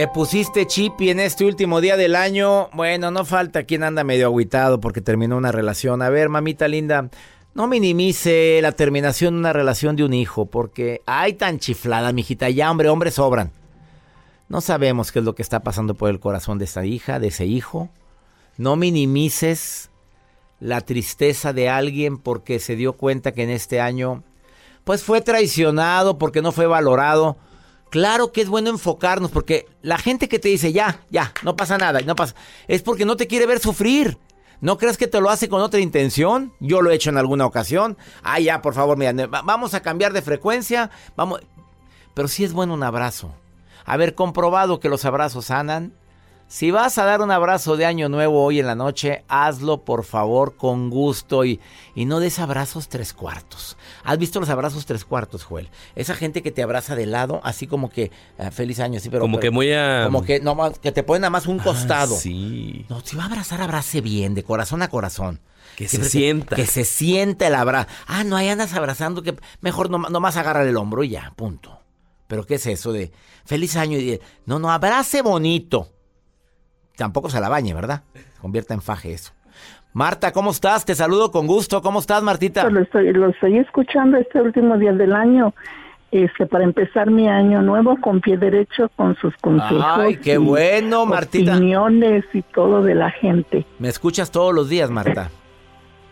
Te pusiste chip y en este último día del año, bueno, no falta quien anda medio agüitado porque terminó una relación. A ver, mamita linda, no minimice la terminación de una relación de un hijo porque hay tan chiflada, mijita, ya hombre, hombres sobran. No sabemos qué es lo que está pasando por el corazón de esta hija, de ese hijo. No minimices la tristeza de alguien porque se dio cuenta que en este año pues fue traicionado porque no fue valorado. Claro que es bueno enfocarnos porque la gente que te dice ya, ya, no pasa nada, no pasa, es porque no te quiere ver sufrir. ¿No crees que te lo hace con otra intención? Yo lo he hecho en alguna ocasión. Ah, ya, por favor, mira, vamos a cambiar de frecuencia, vamos. Pero sí es bueno un abrazo. Haber comprobado que los abrazos sanan, si vas a dar un abrazo de año nuevo hoy en la noche, hazlo por favor con gusto y, y no des abrazos tres cuartos. ¿Has visto los abrazos tres cuartos, Joel? Esa gente que te abraza de lado, así como que eh, feliz año, sí, pero como pero, que muy a... como que no que te ponen nada más un Ah, costado. sí. No, si va a abrazar, abrace bien, de corazón a corazón. Que se sienta. Que, se sienta el abrazo. Ah, no, ahí andas abrazando, que mejor no, nomás agarra el hombro y ya, punto. Pero ¿qué es eso de feliz año? y de- No, no, abrace bonito. Tampoco se la bañe, ¿verdad? Se convierta en faje eso. Marta, ¿cómo estás? Te saludo con gusto. ¿Cómo estás, Martita? Lo estoy, lo estoy escuchando este último día del año. Este, para empezar mi año nuevo con pie derecho, con sus consejos. Ay, qué y bueno, Martita. Opiniones y todo de la gente. Me escuchas todos los días, Marta.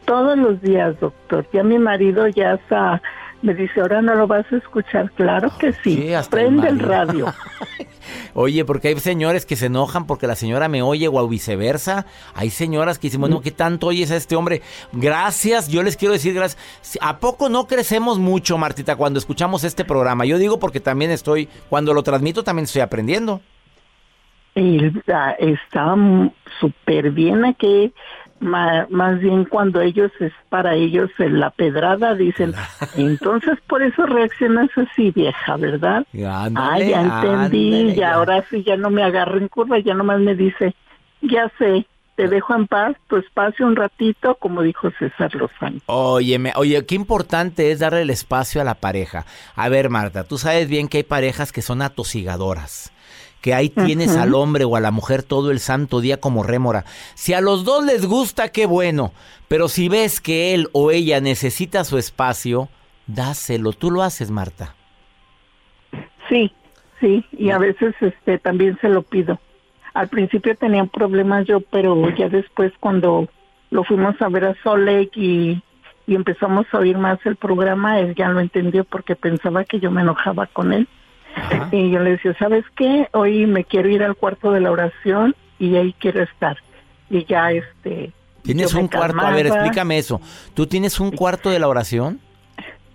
Todos los días, doctor. Ya mi marido ya está, me dice, ahora no lo vas a escuchar. Claro que sí. Sí, hasta el Prende el, marido. radio. Oye, porque hay señores que se enojan porque la señora me oye o viceversa. Hay señoras que dicen, bueno, ¿qué tanto oyes a este hombre? Gracias, yo les quiero decir gracias. ¿A poco no crecemos mucho, Martita, cuando escuchamos este programa? Yo digo porque también estoy, cuando lo transmito también estoy aprendiendo. Ah, está mm, súper bien aquí. Ma- más bien cuando ellos es para ellos en la pedrada dicen. Entonces por eso reaccionas así vieja verdad Ándale, ah ya entendí ándale, y ahora sí ya no me agarro en curva ya nomás me dice ya sé te dejo en paz tu espacio un ratito como dijo César Lozano. Óyeme, oye, qué importante es darle el espacio a la pareja. A ver, Marta, tú sabes bien que hay parejas que son atosigadoras. Que ahí tienes al hombre o a la mujer todo el santo día como rémora. Si a los dos les gusta, qué bueno. Pero si ves que él o ella necesita su espacio, dáselo. Tú lo haces, Marta. Sí, sí, y a veces este también se lo pido. Al principio tenía problemas yo, pero ya después cuando lo fuimos a ver a Solek y, y empezamos a oír más el programa, él ya lo entendió porque pensaba que yo me enojaba con él. Ajá. Y yo le decía, ¿sabes qué? Hoy me quiero ir al cuarto de la oración y ahí quiero estar. Y ya este... Tienes un cuarto. A ver, explícame eso. ¿Tú tienes un cuarto de la oración?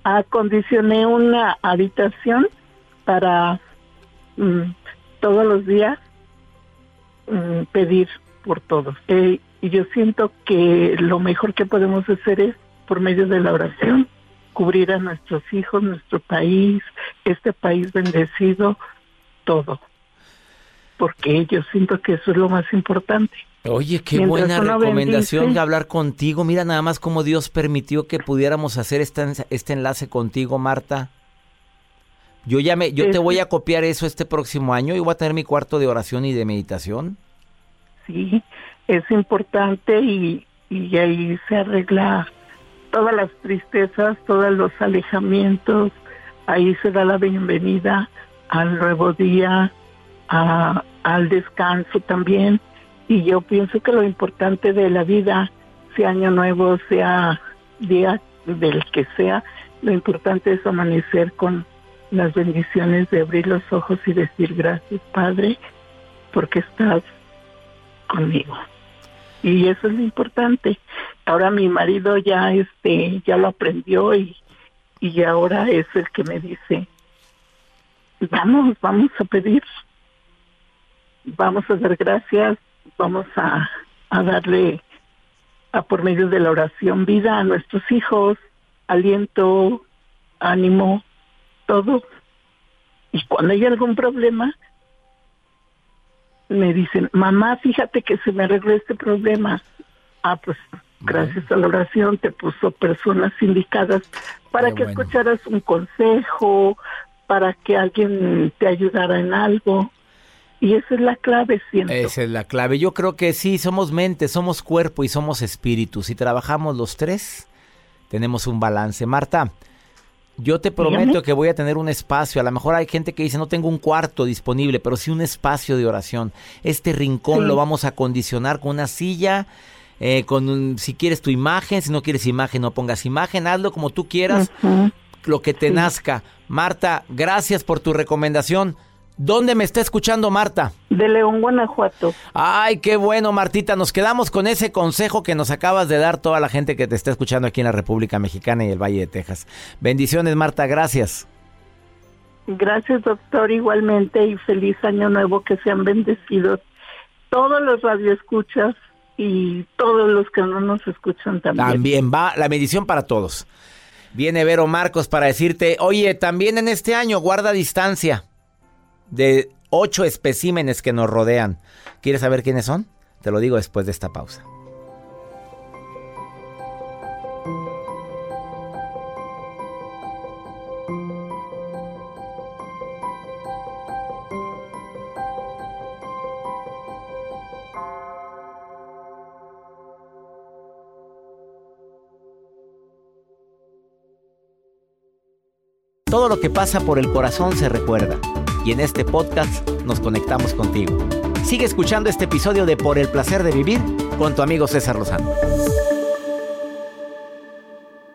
acondicioné una habitación para mm, todos los días mm, pedir por todos. Eh, Y yo siento que lo mejor que podemos hacer es, por medio de la oración, cubrir a nuestros hijos, nuestro país, este país bendecido, todo. Porque yo siento que eso es lo más importante. Oye, qué buena recomendación de hablar contigo. Mira nada más cómo Dios permitió que pudiéramos hacer este, este enlace contigo, Marta. Yo ya me, yo te voy a copiar eso este próximo año y voy a tener mi cuarto de oración y de meditación. Sí, es importante y, y ahí se arregla todas las tristezas, todos los alejamientos, ahí se da la bienvenida al nuevo día, al descanso también. Y yo pienso que lo importante de la vida, sea año nuevo, sea día del que sea, lo importante es amanecer con las bendiciones de abrir los ojos y decir gracias Padre, porque estás conmigo. Y eso es lo importante. Ahora mi marido ya este ya lo aprendió y, y ahora es el que me dice, vamos, vamos a pedir, vamos a dar gracias, vamos a, a darle a por medio de la oración vida a nuestros hijos, aliento, ánimo, todo. Y cuando hay algún problema, me dicen, mamá, fíjate que se me arregló este problema. Ah, pues gracias a la oración te puso personas indicadas para que escucharas un consejo, para que alguien te ayudara en algo. Y esa es la clave, siento. Esa es la clave. Yo creo que sí, somos mente, somos cuerpo y somos espíritu. Si trabajamos los tres, tenemos un balance. Marta, yo te prometo que voy a tener un espacio. A lo mejor hay gente que dice no tengo un cuarto disponible, pero sí un espacio de oración. Este rincón lo vamos a condicionar con una silla, eh, con si quieres tu imagen, si no quieres imagen no pongas imagen, hazlo como tú quieras, lo que te nazca. Marta, gracias por tu recomendación. ¿Dónde me está escuchando Marta? De León, Guanajuato. Ay, qué bueno, Martita. Nos quedamos con ese consejo que nos acabas de dar toda la gente que te está escuchando aquí en la República Mexicana y el Valle de Texas. Bendiciones, Marta. Gracias. Gracias, doctor, igualmente. Y feliz año nuevo. Que sean bendecidos todos los radioescuchas y todos los que no nos escuchan también. También va la bendición para todos. Viene Vero Marcos para decirte, oye, también en este año guarda distancia de ocho especímenes que nos rodean. ¿Quieres saber quiénes son? Te lo digo después de esta pausa. Todo lo que pasa por el corazón se recuerda y en este podcast nos conectamos contigo. Sigue escuchando este episodio de Por el placer de vivir con tu amigo César Lozano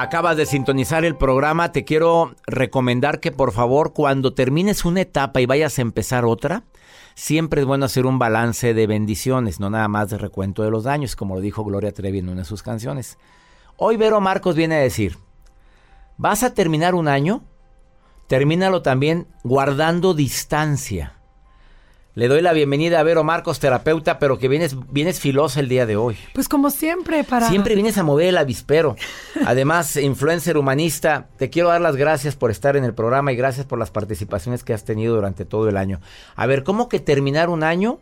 Acabas de sintonizar el programa, te quiero recomendar que por favor cuando termines una etapa y vayas a empezar otra, siempre es bueno hacer un balance de bendiciones, no nada más de recuento de los daños, como lo dijo Gloria Trevi en una de sus canciones. Hoy Vero Marcos viene a decir, ¿vas a terminar un año? Termínalo también guardando distancia. Le doy la bienvenida a Vero Marcos, terapeuta, pero que vienes, vienes filosa el día de hoy. Pues como siempre, para... Siempre vienes a mover el avispero. Además, influencer humanista, te quiero dar las gracias por estar en el programa y gracias por las participaciones que has tenido durante todo el año. A ver, ¿cómo que terminar un año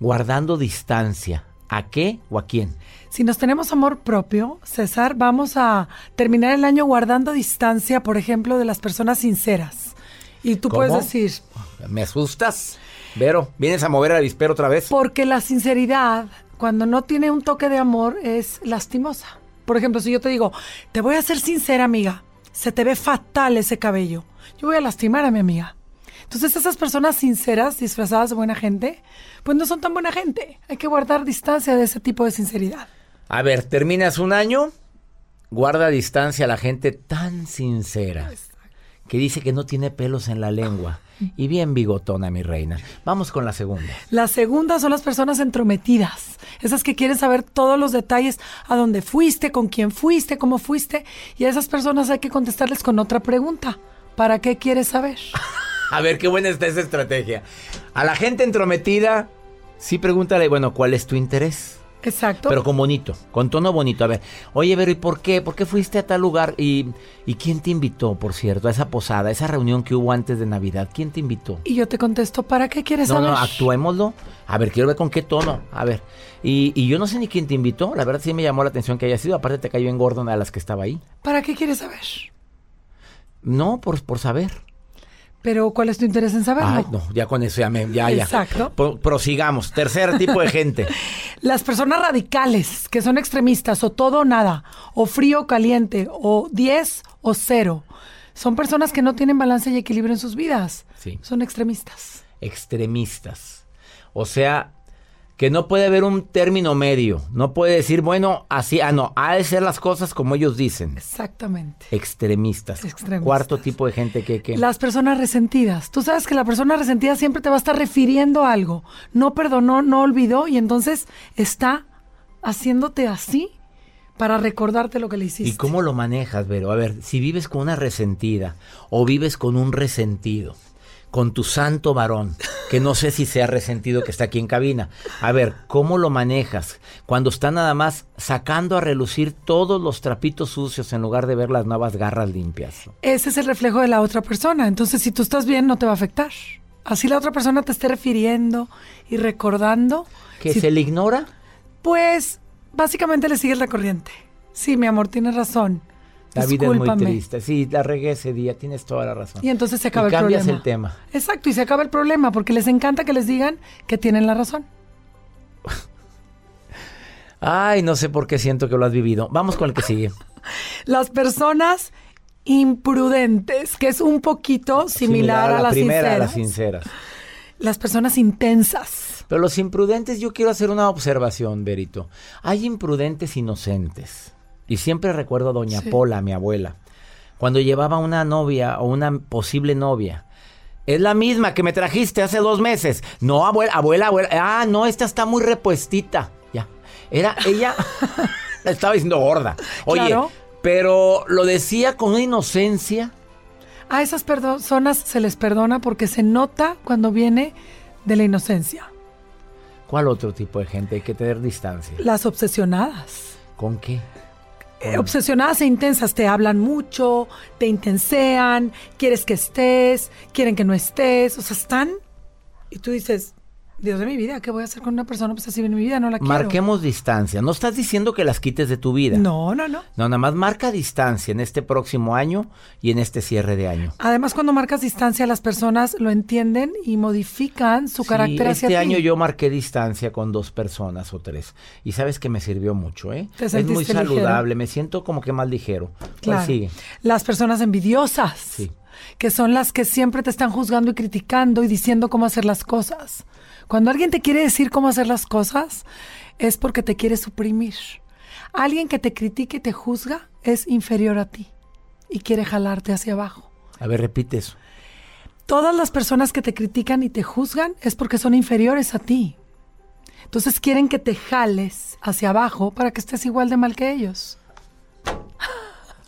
guardando distancia? ¿A qué o a quién? Si nos tenemos amor propio, César, vamos a terminar el año guardando distancia, por ejemplo, de las personas sinceras. Y tú puedes decir, ¿Me asustas? Vero, ¿vienes a mover el avispero otra vez? porque la sinceridad, cuando no tiene un toque de amor, es lastimosa. Por ejemplo, si yo te digo, te voy a ser sincera, amiga, se te ve fatal ese cabello, yo voy a lastimar a mi amiga. Entonces esas personas sinceras, disfrazadas de buena gente, pues no son tan buena gente. Hay que guardar distancia de ese tipo de sinceridad. A ver, terminas un año, guarda distancia a la gente tan sincera que dice que no tiene pelos en la lengua y bien bigotona, mi reina. Vamos con la segunda. La segunda son las personas entrometidas, esas que quieren saber todos los detalles, a dónde fuiste, con quién fuiste, cómo fuiste, y a esas personas hay que contestarles con otra pregunta. ¿Para qué quieres saber? A ver, qué buena está esa estrategia. A la gente entrometida, sí pregúntale, bueno, ¿cuál es tu interés? Exacto. Pero con bonito, con tono bonito. A ver, oye, Vero, ¿y por qué? ¿Por qué fuiste a tal lugar? ¿Y, ¿Y quién te invitó, por cierto, a esa posada, a esa reunión que hubo antes de Navidad? ¿Quién te invitó? Y yo te contesto, ¿para qué quieres No, saber? no, actuémoslo. A ver, quiero ver con qué tono. A ver. Y, y yo no sé ni quién te invitó. La verdad sí me llamó la atención que haya sido. Aparte te cayó en gordo una de las que estaba ahí. ¿Para qué quieres saber? No, por, por saber. Pero ¿cuál es tu interés en saberlo? Ay, no, ya con eso ya me... Ya, ya. Exacto. Pro- prosigamos. Tercer tipo de gente. Las personas radicales, que son extremistas, o todo o nada, o frío o caliente, o 10 o 0, son personas que no tienen balance y equilibrio en sus vidas. Sí. Son extremistas. Extremistas. O sea, que no puede haber un término medio. No puede decir, bueno, así, ah, no, ha de ser las cosas como ellos dicen. Exactamente. Extremistas. Extremistas. Cuarto tipo de gente que... que... Las personas resentidas. Tú sabes que la persona resentida siempre te va a estar refiriendo a algo. No perdonó, no olvidó y entonces está haciéndote así para recordarte lo que le hiciste. ¿Y cómo lo manejas, Vero? A ver, si vives con una resentida o vives con un resentido, con tu santo varón, que no sé si sea resentido que está aquí en cabina. A ver, ¿cómo lo manejas cuando está nada más sacando a relucir todos los trapitos sucios en lugar de ver las nuevas garras limpias? Ese es el reflejo de la otra persona. Entonces, si tú estás bien, no te va a afectar. Así la otra persona te esté refiriendo y recordando. ¿Que si- se le ignora? Pues, básicamente le sigues la corriente. Sí, mi amor, tienes razón. La vida es muy triste. Sí, la regué ese día, tienes toda la razón. Y entonces se acaba Y el cambias problema. el tema. Exacto, y se acaba el problema porque les encanta que les digan que tienen la razón. Ay, no sé por qué siento que lo has vivido. Vamos con el que sigue. Las personas imprudentes, que es un poquito similar, a, la las primera, a las sinceras. Las personas intensas. Pero los imprudentes, yo quiero hacer una observación, Berito. Hay imprudentes inocentes. Y siempre recuerdo a Doña Sí. Pola, mi abuela, cuando llevaba una novia o una posible novia. Es la misma que me trajiste hace dos meses. No, abuela, abuela, abuela. Ah, no, esta está muy repuestita. Ya. Era ella. la estaba diciendo gorda. Oye, Claro. pero lo decía con una inocencia. A esas personas se les perdona porque se nota cuando viene de la inocencia. ¿Cuál otro tipo de gente? Hay que tener distancia. Las obsesionadas. ¿Con qué? Eh, obsesionadas e intensas te hablan mucho, te intensean, quieres que estés, quieren que no estés, o sea, están y tú dices, Dios de mi vida, ¿qué voy a hacer con una persona obsesiva en mi vida? No la quiero. Marquemos distancia. No estás diciendo que las quites de tu vida. No, no, no. No, nada más marca distancia en este próximo año y en este cierre de año. Además, cuando marcas distancia, las personas lo entienden y modifican su Sí, carácter hacia este ti. año yo marqué distancia con dos personas o tres. Y sabes que me sirvió mucho, ¿eh? Te es muy ligero. saludable, me siento como que más ligero. ¿Cuál Claro. sigue? Las personas envidiosas, Sí. que son las que siempre te están juzgando y criticando y diciendo cómo hacer las cosas. Cuando alguien te quiere decir cómo hacer las cosas, es porque te quiere suprimir. Alguien que te critique y te juzga es inferior a ti y quiere jalarte hacia abajo. A ver, repite eso. Todas las personas que te critican y te juzgan es porque son inferiores a ti. Entonces quieren que te jales hacia abajo para que estés igual de mal que ellos.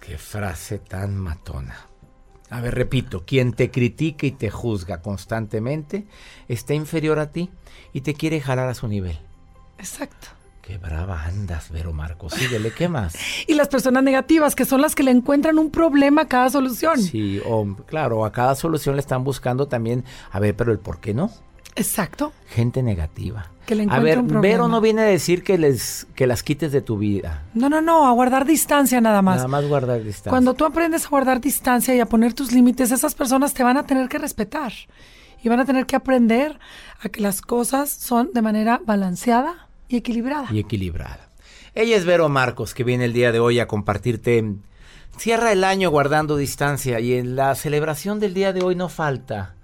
Qué frase tan matona. A ver, repito, quien te critica y te juzga constantemente está inferior a ti y te quiere jalar a su nivel. Exacto. Qué brava andas, Vero Marcos. Síguele, ¿qué más? Y las personas negativas, que son las que le encuentran un problema a cada solución. Sí, o claro, a cada solución le están buscando también, a ver, pero el por qué no. Exacto. Gente negativa. Que le a ver, un. Vero no viene a decir que les que las quites de tu vida. No, no, no, a guardar distancia nada más. Nada más guardar distancia. Cuando tú aprendes a guardar distancia y a poner tus límites, esas personas te van a tener que respetar. Y van a tener que aprender a que las cosas son de manera balanceada y equilibrada. y equilibrada. Ella es Vero Marcos, que viene el día de hoy a compartirte. Cierra el año guardando distancia y en la celebración del día de hoy no falta.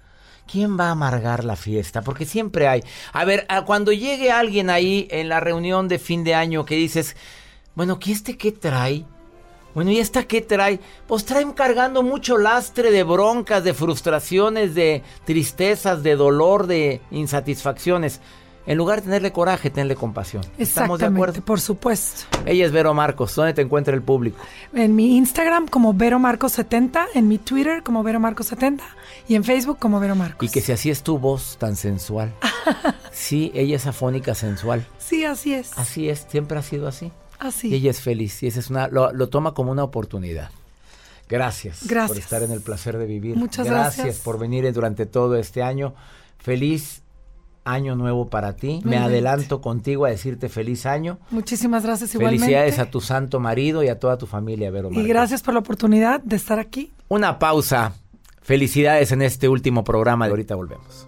¿Quién va a amargar la fiesta? Porque siempre hay. A ver, cuando llegue alguien ahí en la reunión de fin de año que dices, bueno, ¿qué este qué trae? Bueno, ¿y esta qué trae? Pues traen cargando mucho lastre de broncas, de frustraciones, de tristezas, de dolor, de insatisfacciones. En lugar de tenerle coraje, tenle compasión. ¿Estamos de acuerdo? por supuesto. Ella es Vero Marcos. ¿Dónde te encuentra el público? En mi Instagram como Vero Marcos 70, en mi Twitter como Vero Marcos 70 y en Facebook como Vero Marcos. Y que si así es tu voz tan sensual. Sí, ella es afónica sensual. Sí, así es. Así es, siempre ha sido así. Así. Y ella es feliz. Y esa es una, lo, lo toma como una oportunidad. Gracias, por Gracias. estar en el placer de vivir. Muchas gracias. gracias. por venir durante todo este año. Feliz año nuevo para ti. Me adelanto contigo a decirte feliz año. Muchísimas gracias igualmente. Felicidades a tu santo marido y a toda tu familia, Vero Y gracias por la oportunidad de estar aquí. Una pausa. Felicidades en este último programa. Ahorita volvemos.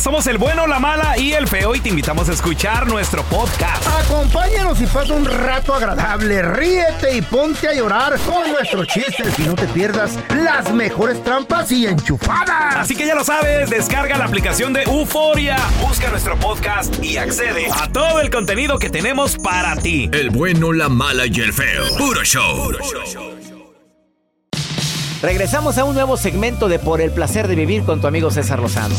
Somos el bueno, la mala y el feo y te invitamos a escuchar nuestro podcast. Acompáñanos y pasa un rato agradable. Ríete y ponte a llorar con nuestros chistes y no te pierdas las mejores trampas y enchufadas. Así que ya lo sabes, descarga la aplicación de Euforia, busca nuestro podcast y accede a todo el contenido que tenemos para ti. El bueno, la mala y el feo. Puro show. Regresamos a un nuevo segmento de Por el placer de vivir con tu amigo César Lozano.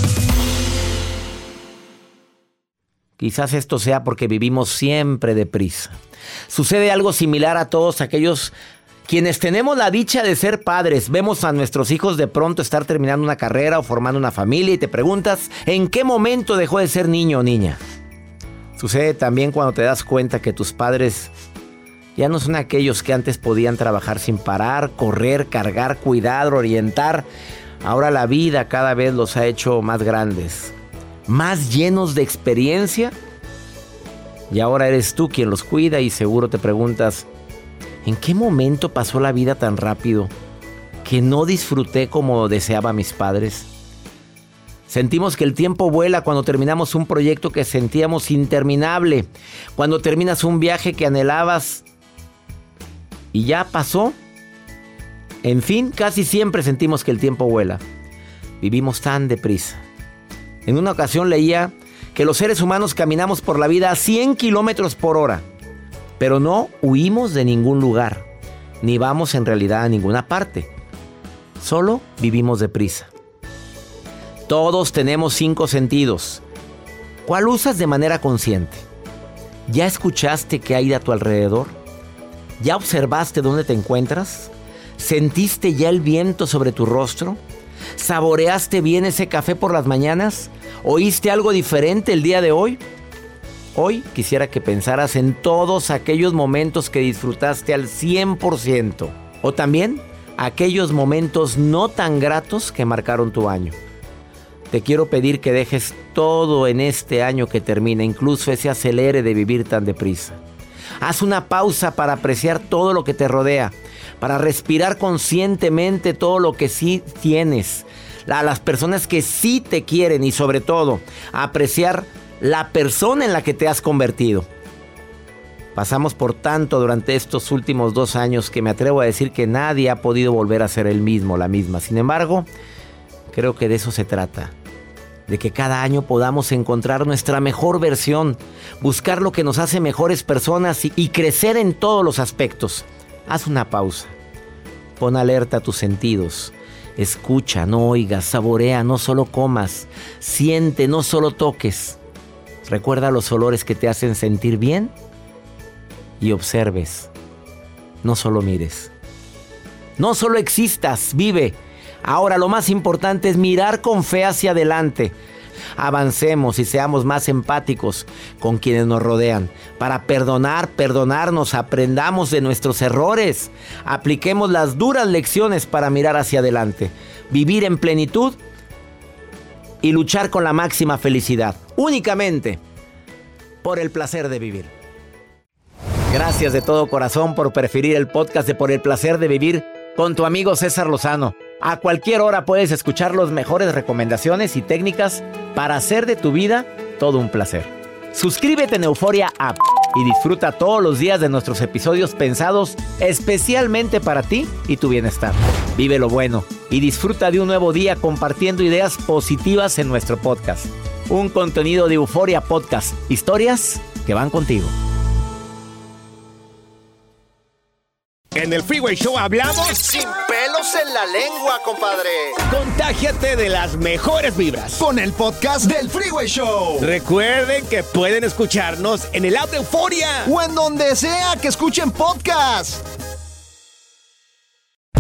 Quizás esto sea porque vivimos siempre deprisa. Sucede algo similar a todos aquellos quienes tenemos la dicha de ser padres. Vemos a nuestros hijos de pronto estar terminando una carrera o formando una familia y te preguntas en qué momento dejó de ser niño o niña. Sucede también cuando te das cuenta que tus padres ya no son aquellos que antes podían trabajar sin parar, correr, cargar, cuidar, orientar. Ahora la vida cada vez los ha hecho más grandes, más llenos de experiencia. Y ahora eres tú quien los cuida y seguro te preguntas, ¿en qué momento pasó la vida tan rápido que no disfruté como deseaba mis padres? Sentimos que el tiempo vuela cuando terminamos un proyecto que sentíamos interminable, cuando terminas un viaje que anhelabas y ya pasó. En fin, casi siempre sentimos que el tiempo vuela. Vivimos tan deprisa. En una ocasión leía que los seres humanos caminamos por la vida a 100 kilómetros por hora, pero no huimos de ningún lugar, ni vamos en realidad a ninguna parte. Solo vivimos deprisa. Todos tenemos cinco sentidos. ¿Cuál usas de manera consciente? ¿Ya escuchaste qué hay a tu alrededor? ¿Ya observaste dónde te encuentras? ¿Sentiste ya el viento sobre tu rostro? ¿Saboreaste bien ese café por las mañanas? ¿Oíste algo diferente el día de hoy? Hoy quisiera que pensaras en todos aquellos momentos que disfrutaste al 100% o también aquellos momentos no tan gratos que marcaron tu año. te quiero pedir que dejes todo en este año que termina, incluso ese acelere de vivir tan deprisa. Haz una pausa para apreciar todo lo que te rodea, para respirar conscientemente todo lo que sí tienes, a las personas que sí te quieren y sobre todo apreciar la persona en la que te has convertido. Pasamos por tanto durante estos últimos dos años que me atrevo a decir que nadie ha podido volver a ser el mismo, la misma. Sin embargo, creo que de eso se trata. De que cada año podamos encontrar nuestra mejor versión, buscar lo que nos hace mejores personas y, y crecer en todos los aspectos. Haz una pausa. Pon alerta a tus sentidos. Escucha, no oigas, saborea, no solo comas. Siente, no solo toques. Recuerda los olores que te hacen sentir bien y observes. No solo mires. No solo existas, vive. Ahora lo más importante es mirar con fe hacia adelante. Avancemos y seamos más empáticos con quienes nos rodean. Para perdonar, perdonarnos, aprendamos de nuestros errores. Apliquemos las duras lecciones para mirar hacia adelante. Vivir en plenitud y luchar con la máxima felicidad. Únicamente por el placer de vivir. Gracias de todo corazón por preferir el podcast de Por el placer de vivir con tu amigo César Lozano. A cualquier hora puedes escuchar las mejores recomendaciones y técnicas para hacer de tu vida todo un placer. Suscríbete en Euforia App y disfruta todos los días de nuestros episodios pensados especialmente para ti y tu bienestar. Vive lo bueno y disfruta de un nuevo día compartiendo ideas positivas en nuestro podcast. Un contenido de Euforia Podcast, historias que van contigo. En el Freeway Show hablamos Sin pelos en la lengua, compadre. Contágiate de las mejores vibras. Con el podcast del Freeway Show. Recuerden que pueden escucharnos en el app de Euforia. O en donde sea que escuchen podcast.